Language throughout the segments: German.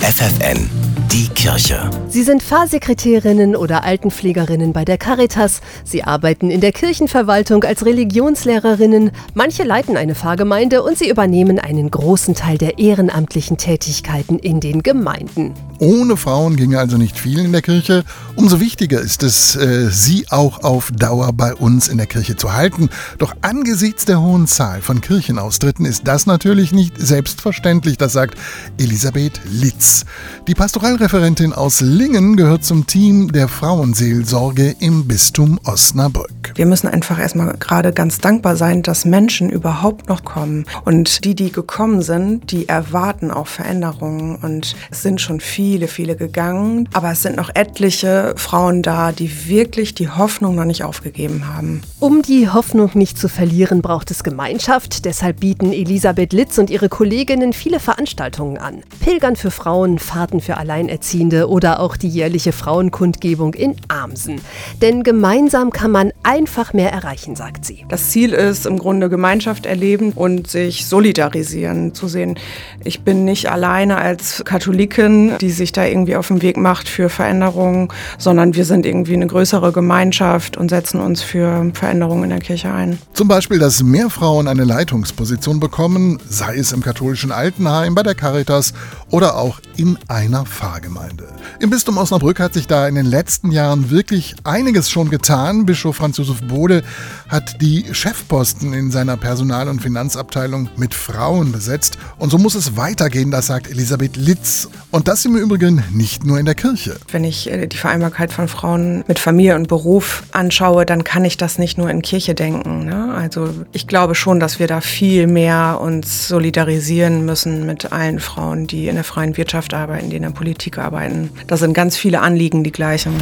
FFN, die Kirche. Sie sind Pfarrsekretärinnen oder Altenpflegerinnen bei der Caritas. Sie arbeiten in der Kirchenverwaltung als Religionslehrerinnen. Manche leiten eine Pfarrgemeinde und sie übernehmen einen großen Teil der ehrenamtlichen Tätigkeiten in den Gemeinden. Ohne Frauen ginge also nicht viel in der Kirche. Umso wichtiger ist es, äh, sie auch auf Dauer bei uns in der Kirche zu halten. Doch angesichts der hohen Zahl von Kirchenaustritten ist das natürlich nicht selbstverständlich, das sagt Elisabeth Litz. Die Pastoralreferentin aus Lingen gehört zum Team der Frauenseelsorge im Bistum Osnabrück. Wir müssen einfach erstmal gerade ganz dankbar sein, dass Menschen überhaupt noch kommen. Und die, die gekommen sind, die erwarten auch Veränderungen. Und es sind schon viele, viele gegangen. Aber es sind noch etliche Frauen da, die wirklich die Hoffnung noch nicht aufgegeben haben. Um die Hoffnung nicht zu verlieren, braucht es Gemeinschaft. Deshalb bieten Elisabeth Litz und ihre Kolleginnen viele Veranstaltungen an. Pilgern für Frauen, Fahrten für Alleinerziehende oder auch die jährliche Frauenkundgebung in Amsen. Denn gemeinsam kann man einfach mehr erreichen, sagt sie. Das Ziel ist im Grunde Gemeinschaft erleben und sich solidarisieren, zu sehen, ich bin nicht alleine als Katholikin, die sich da irgendwie auf den Weg macht für Veränderungen, sondern wir sind irgendwie eine größere Gemeinschaft und setzen uns für Veränderungen in der Kirche ein. Zum Beispiel, dass mehr Frauen eine Leitungsposition bekommen, sei es im katholischen Altenheim, bei der Caritas oder auch in einer Pfarrgemeinde. Im Bistum Osnabrück hat sich da in den letzten Jahren wirklich einiges schon getan. Bischof Franz Josef Bode hat die Chefposten in seiner Personal- und Finanzabteilung mit Frauen besetzt. Und so muss es weitergehen, das sagt Elisabeth Litz. Und das im Übrigen nicht nur in der Kirche. Wenn ich äh, die Vereinbarkeit von Frauen mit Familie und Beruf anschaue, dann kann ich das nicht nur in Kirche denken. Ne? Also ich glaube schon, dass wir da viel mehr uns solidarisieren müssen mit allen Frauen, die in der freien Wirtschaft arbeiten, die in der Politik arbeiten. Da sind ganz viele Anliegen die gleichen.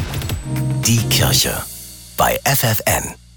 Die Kirche bei FFN.